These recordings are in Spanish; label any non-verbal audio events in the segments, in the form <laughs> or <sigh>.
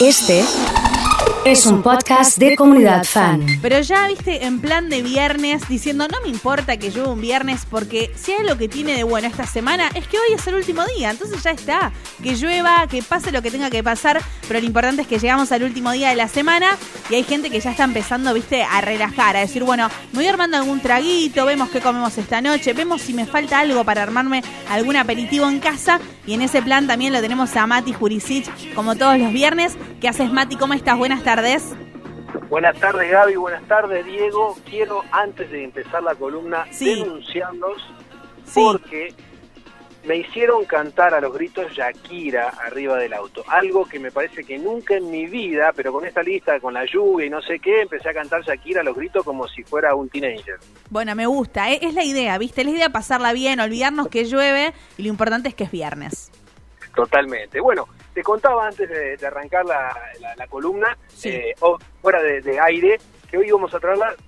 Este es un podcast de comunidad fan. Pero ya viste en plan de viernes diciendo no me importa que llueva un viernes porque si hay lo que tiene de bueno esta semana es que hoy es el último día, entonces ya está, que llueva, que pase lo que tenga que pasar, pero lo importante es que llegamos al último día de la semana y hay gente que ya está empezando, viste, a relajar, a decir, bueno, me voy armando algún traguito, vemos qué comemos esta noche, vemos si me falta algo para armarme algún aperitivo en casa y en ese plan también lo tenemos a Mati Jurisic como todos los viernes. ¿Qué haces Mati? ¿Cómo estás? Buenas tardes. Buenas tardes Gaby, buenas tardes Diego. Quiero antes de empezar la columna denunciarlos porque me hicieron cantar a los gritos Shakira arriba del auto. Algo que me parece que nunca en mi vida, pero con esta lista, con la lluvia y no sé qué, empecé a cantar Shakira a los gritos como si fuera un teenager. Bueno, me gusta, ¿eh? es la idea, ¿viste? Es la idea pasarla bien, olvidarnos que llueve y lo importante es que es viernes. Totalmente. Bueno, te contaba antes de, arrancar la, columna, eh, fuera de, aire, que hoy íbamos a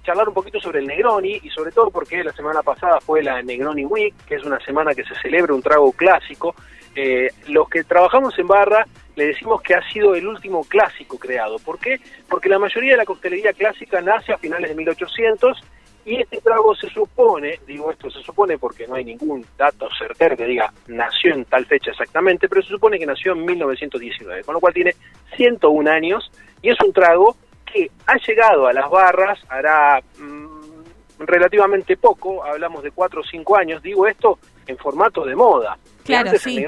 charlar un poquito sobre el Negroni y sobre todo porque la semana pasada fue la Negroni Week, que es una semana que se celebra un trago clásico. Eh, los que trabajamos en barra le decimos que ha sido el último clásico creado. ¿Por qué? Porque la mayoría de la coctelería clásica nace a finales de 1800 y este trago se supone, digo esto se supone porque no hay ningún dato certero que diga nació en tal fecha exactamente, pero se supone que nació en 1919, con lo cual tiene 101 años y es un trago que ha llegado a las barras, hará mm, relativamente poco, hablamos de 4 o 5 años, digo esto en formato de moda. Claro, sí.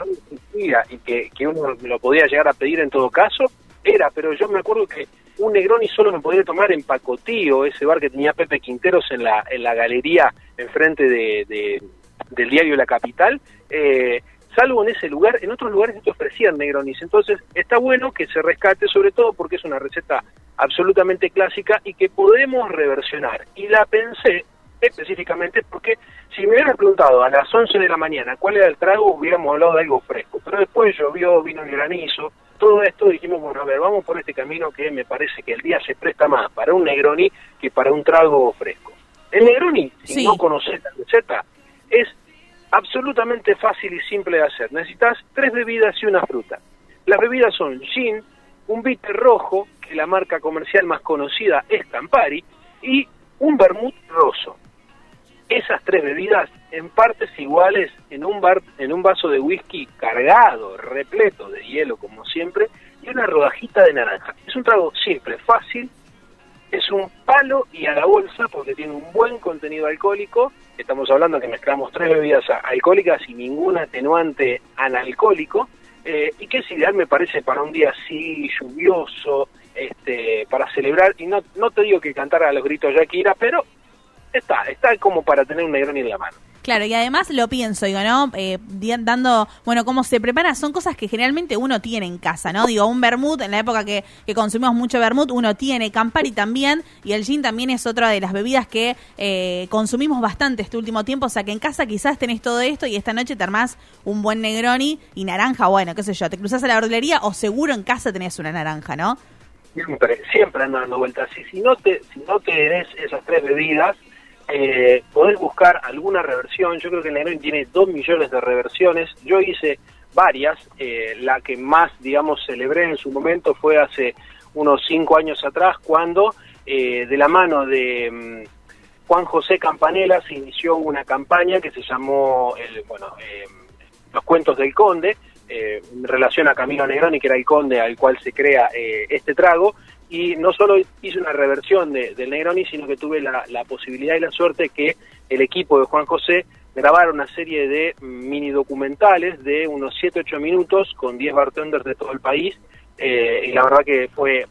Y que, que uno lo podía llegar a pedir en todo caso, era, pero yo me acuerdo que un Negroni solo me podía tomar en Pacotío, ese bar que tenía Pepe Quinteros en la, en la galería enfrente de, del diario La Capital, eh, salvo en ese lugar, en otros lugares te ofrecían Negronis. Entonces está bueno que se rescate, sobre todo porque es una receta absolutamente clásica y que podemos reversionar. Y la pensé específicamente porque si me hubieran preguntado a las 11 de la mañana cuál era el trago, hubiéramos hablado de algo fresco. Pero después llovió, vino el granizo, todo esto dijimos, bueno, a ver, vamos por este camino que me parece que el día se presta más para un Negroni que para un trago fresco. El Negroni, si no conoces la receta, es absolutamente fácil y simple de hacer. Necesitas tres bebidas y una fruta. Las bebidas son gin, un bitter rojo, que la marca comercial más conocida es Campari, y un vermut roso esas tres bebidas en partes iguales en un, bar, en un vaso de whisky cargado, repleto de hielo como siempre, y una rodajita de naranja. Es un trago simple, fácil, es un palo y a la bolsa porque tiene un buen contenido alcohólico. Estamos hablando que mezclamos tres bebidas alcohólicas y ningún atenuante analcohólico. Eh, y que es ideal, me parece, para un día así lluvioso, este, para celebrar. Y no, no te digo que cantar a los gritos Yakira, pero está, está como para tener un Negroni en la mano. Claro, y además lo pienso, digo, ¿no? Eh, dando, bueno, cómo se prepara, son cosas que generalmente uno tiene en casa, ¿no? Digo, un vermut, en la época que, que consumimos mucho vermut, uno tiene, Campari también, y el gin también es otra de las bebidas que eh, consumimos bastante este último tiempo, o sea que en casa quizás tenés todo esto y esta noche te armás un buen Negroni y naranja, bueno, qué sé yo, te cruzas a la verdulería o seguro en casa tenés una naranja, ¿no? Siempre, siempre ando dando vueltas. Y si no te, si no te des esas tres bebidas, eh, poder buscar alguna reversión. Yo creo que Negroni tiene dos millones de reversiones. Yo hice varias. Eh, la que más, digamos, celebré en su momento fue hace unos cinco años atrás, cuando eh, de la mano de mm, Juan José Campanella se inició una campaña que se llamó, el, bueno, eh, Los Cuentos del Conde, en relación a Camilo Negroni, que era el conde al cual se crea este trago, y no solo hice una reversión de, del Negroni, sino que tuve la, posibilidad y la suerte que el equipo de Juan José grabara una serie de mini documentales de unos 7-8 minutos con 10 bartenders de todo el país. Eh, y la verdad que fue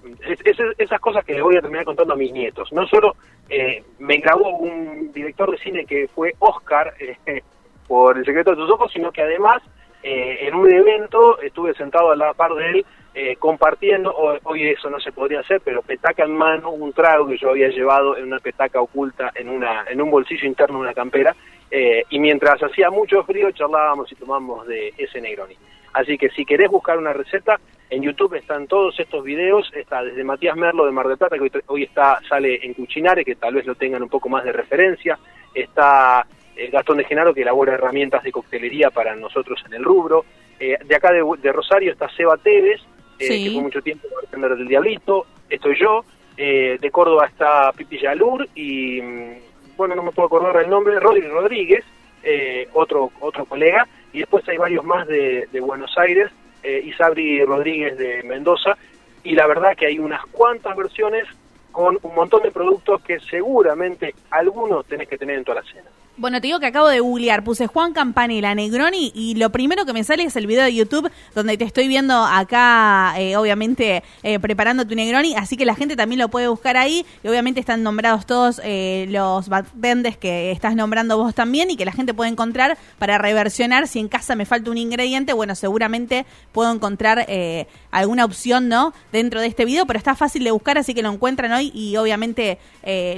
esas cosas que voy a terminar contando a mis nietos. No solo eh, me grabó un director de cine que fue Oscar <laughs> eh, por El secreto de tus ojos, sino que además en un evento estuve sentado a la par de él eh, compartiendo, hoy, eso no se podría hacer, pero petaca en mano, un trago que yo había llevado en una petaca oculta en, una, en un bolsillo interno de una campera, eh, y mientras hacía mucho frío charlábamos y tomamos de ese Negroni. Así que si querés buscar una receta, en YouTube están todos estos videos, está desde Matías Merlo de Mar del Plata, que hoy, está sale en Cuchinare, que tal vez lo tengan un poco más de referencia, está eh, Gastón de Genaro, que elabora herramientas de coctelería para nosotros en el rubro, de acá de, de Rosario está Seba Tevez, eh, Sí. que fue mucho tiempo bartender del Diablito, estoy yo, eh, de Córdoba está Pipi Yalur y, mm, bueno, no me puedo acordar el nombre, Rodri Rodríguez, eh, otro, otro colega, y después hay varios más de, de Buenos Aires, Isabri Rodríguez de Mendoza, y la verdad que hay unas cuantas versiones con un montón de productos que seguramente algunos tenés que tener en toda la cena. Bueno, te digo que acabo de googlear, puse Juan Campanella Negroni y lo primero que me sale es el video de YouTube donde te estoy viendo acá, eh, obviamente, eh, preparando tu Negroni, así que la gente también lo puede buscar ahí y obviamente están nombrados todos eh, los bartenders que estás nombrando vos también y que la gente puede encontrar para reversionar si en casa me falta un ingrediente, bueno, seguramente puedo encontrar eh, alguna opción, ¿no? Dentro de este video, pero está fácil de buscar, así que lo encuentran hoy y obviamente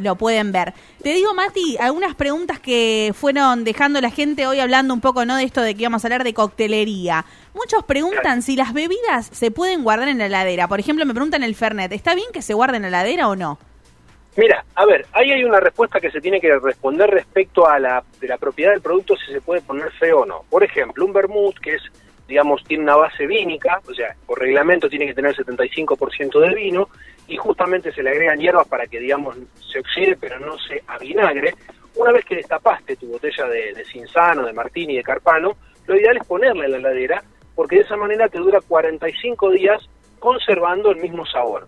lo pueden ver. Te digo, Mati, algunas preguntas que fueron dejando la gente hoy hablando un poco, ¿no? De esto de que íbamos a hablar de coctelería. Muchos preguntan si las bebidas se pueden guardar en la heladera. Por ejemplo, me preguntan el Fernet, ¿está bien que se guarde en la heladera o no? Mira, a ver, ahí hay una respuesta que se tiene que responder respecto a la, de la propiedad del producto, si se puede poner feo o no. Por ejemplo, un vermouth que es, digamos, tiene una base vínica, o sea, por reglamento tiene que tener 75% de vino, y justamente se le agregan hierbas para que, digamos, se oxide, pero no se avinagre. Una vez que destapaste tu botella de, de Cinzano, de Martini, de Carpano, lo ideal es ponerla en la heladera, porque de esa manera te dura 45 días conservando el mismo sabor.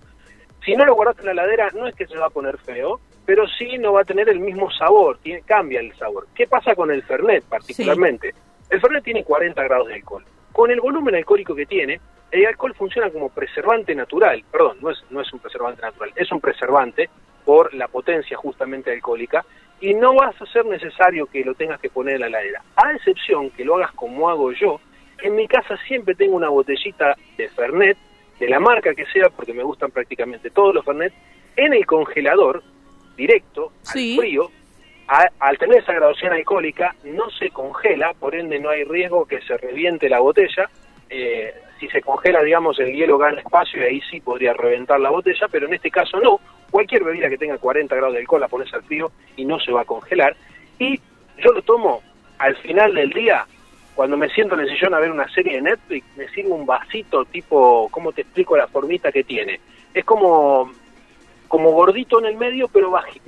Si no lo guardaste en la heladera, no es que se va a poner feo, pero sí no va a tener el mismo sabor, tiene, cambia el sabor. ¿Qué pasa con el Fernet particularmente? El Fernet tiene 40 grados de alcohol. Con el volumen alcohólico que tiene, el alcohol funciona como preservante natural. Perdón, no es, no es un preservante natural, es un preservante por la potencia justamente alcohólica y no vas a ser necesario que lo tengas que poner en la heladera. A excepción que lo hagas como hago yo, en mi casa siempre tengo una botellita de Fernet, de la marca que sea, porque me gustan prácticamente todos los Fernet, en el congelador, directo, Sí. al frío, a- al tener esa graduación alcohólica, no se congela, por ende no hay riesgo que se reviente la botella. Eh, si se congela, digamos, el hielo gana espacio y ahí sí podría reventar la botella, pero en este caso no. Cualquier bebida que tenga 40 grados de alcohol la pones al frío y no se va a congelar. Y yo lo tomo al final del día, cuando me siento en el sillón a ver una serie de Netflix, me sirvo un vasito tipo, ¿cómo te explico la formita que tiene? Es como como gordito en el medio, pero baji-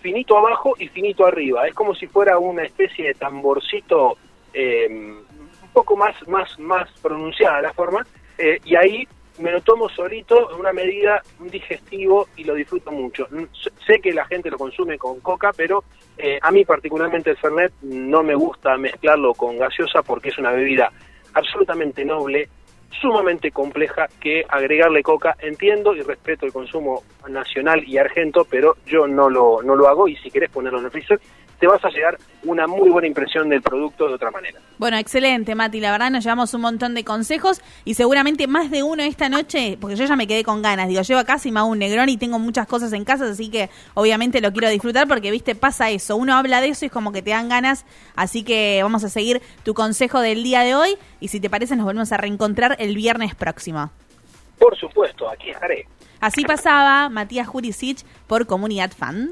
finito abajo y finito arriba. Es como si fuera una especie de tamborcito eh, un poco más, más, más pronunciada la forma, eh, y ahí me lo tomo solito en una medida, un digestivo, y lo disfruto mucho. Mm, sé- que la gente lo consume con coca, pero eh, a mí particularmente el Fernet no me gusta mezclarlo con gaseosa porque es una bebida absolutamente noble, sumamente compleja que agregarle coca. Entiendo y respeto el consumo nacional y argento, pero yo no lo, no lo hago y si querés ponerlo en el freezer, te vas a llegar una muy buena impresión del producto de otra manera. Bueno, excelente, Mati. La verdad nos llevamos un montón de consejos y seguramente más de uno esta noche, porque yo ya me quedé con ganas. Digo, llevo a casa y me hago un negrón y tengo muchas cosas en casa, así que obviamente lo quiero disfrutar porque, viste, pasa eso. Uno habla de eso y es como que te dan ganas. Así que vamos a seguir tu consejo del día de hoy y si te parece nos volvemos a reencontrar el viernes próximo. Por supuesto, aquí estaré. Así pasaba Matías Jurisic por Comunidad Fan.